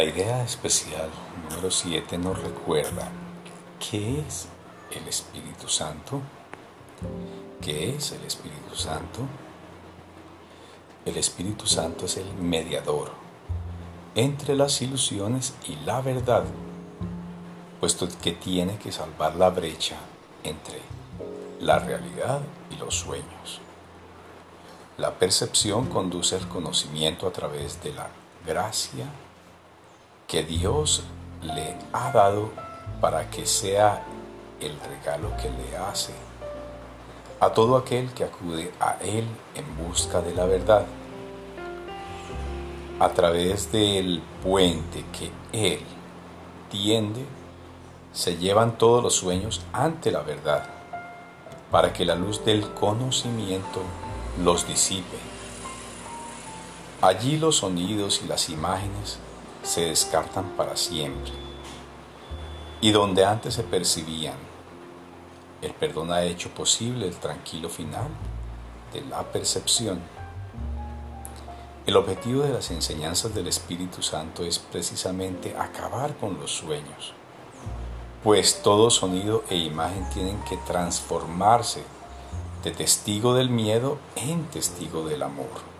La idea especial número 7 nos recuerda qué es el Espíritu Santo. ¿Qué es el Espíritu Santo? El Espíritu Santo es el mediador entre las ilusiones y la verdad, puesto que tiene que salvar la brecha entre la realidad y los sueños. La percepción conduce al conocimiento a través de la gracia que Dios le ha dado para que sea el regalo que le hace a todo aquel que acude a Él en busca de la verdad. A través del puente que Él tiende, se llevan todos los sueños ante la verdad, para que la luz del conocimiento los disipe. Allí los sonidos y las imágenes se descartan para siempre. Y donde antes se percibían, el perdón ha hecho posible el tranquilo final de la percepción. El objetivo de las enseñanzas del Espíritu Santo es precisamente acabar con los sueños, pues todo sonido e imagen tienen que transformarse de testigo del miedo en testigo del amor.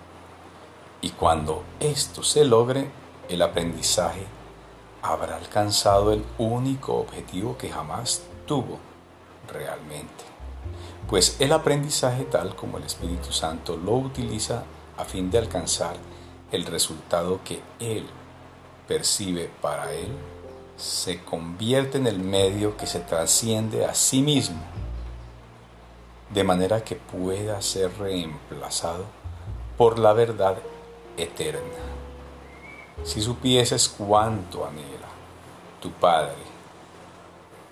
Y cuando esto se logre, el aprendizaje habrá alcanzado el único objetivo que jamás tuvo realmente. Pues el aprendizaje tal como el Espíritu Santo lo utiliza a fin de alcanzar el resultado que Él percibe para Él, se convierte en el medio que se trasciende a sí mismo de manera que pueda ser reemplazado por la verdad eterna. Si supieses cuánto anhela tu Padre,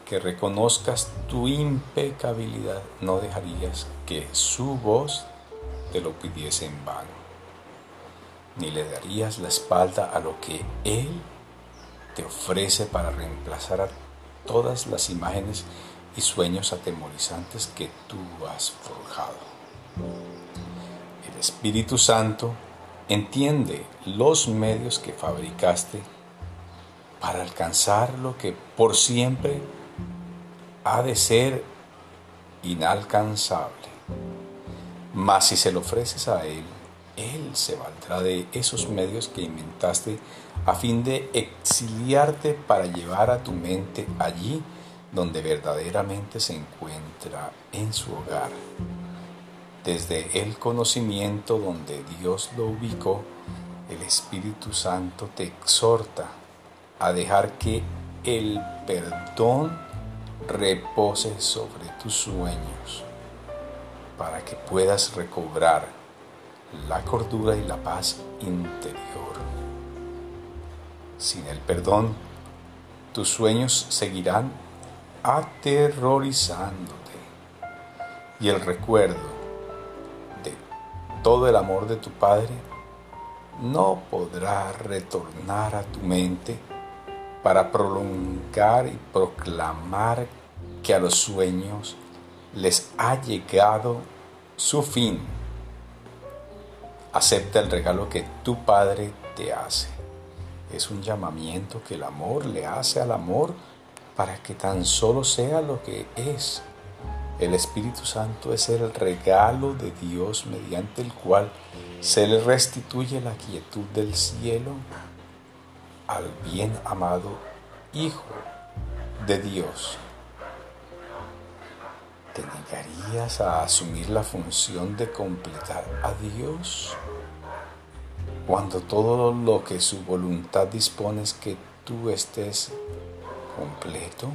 que reconozcas tu impecabilidad, no dejarías que su voz te lo pidiese en vano, ni le darías la espalda a lo que Él te ofrece para reemplazar a todas las imágenes y sueños atemorizantes que tú has forjado. El Espíritu Santo entiende los medios que fabricaste para alcanzar lo que por siempre ha de ser inalcanzable. Mas si se lo ofreces a Él, Él se valdrá de esos medios que inventaste a fin de exiliarte para llevar a tu mente allí donde verdaderamente se encuentra en su hogar. Desde el conocimiento donde Dios lo ubicó, el Espíritu Santo te exhorta a dejar que el perdón repose sobre tus sueños para que puedas recobrar la cordura y la paz interior. Sin el perdón, tus sueños seguirán aterrorizándote. Y el recuerdo todo el amor de tu Padre no podrá retornar a tu mente para prolongar y proclamar que a los sueños les ha llegado su fin. Acepta el regalo que tu Padre te hace. Es un llamamiento que el amor le hace al amor para que tan solo sea lo que es. El Espíritu Santo es el regalo de Dios mediante el cual se le restituye la quietud del cielo al bien amado Hijo de Dios. ¿Te negarías a asumir la función de completar a Dios cuando todo lo que su voluntad dispone es que tú estés completo?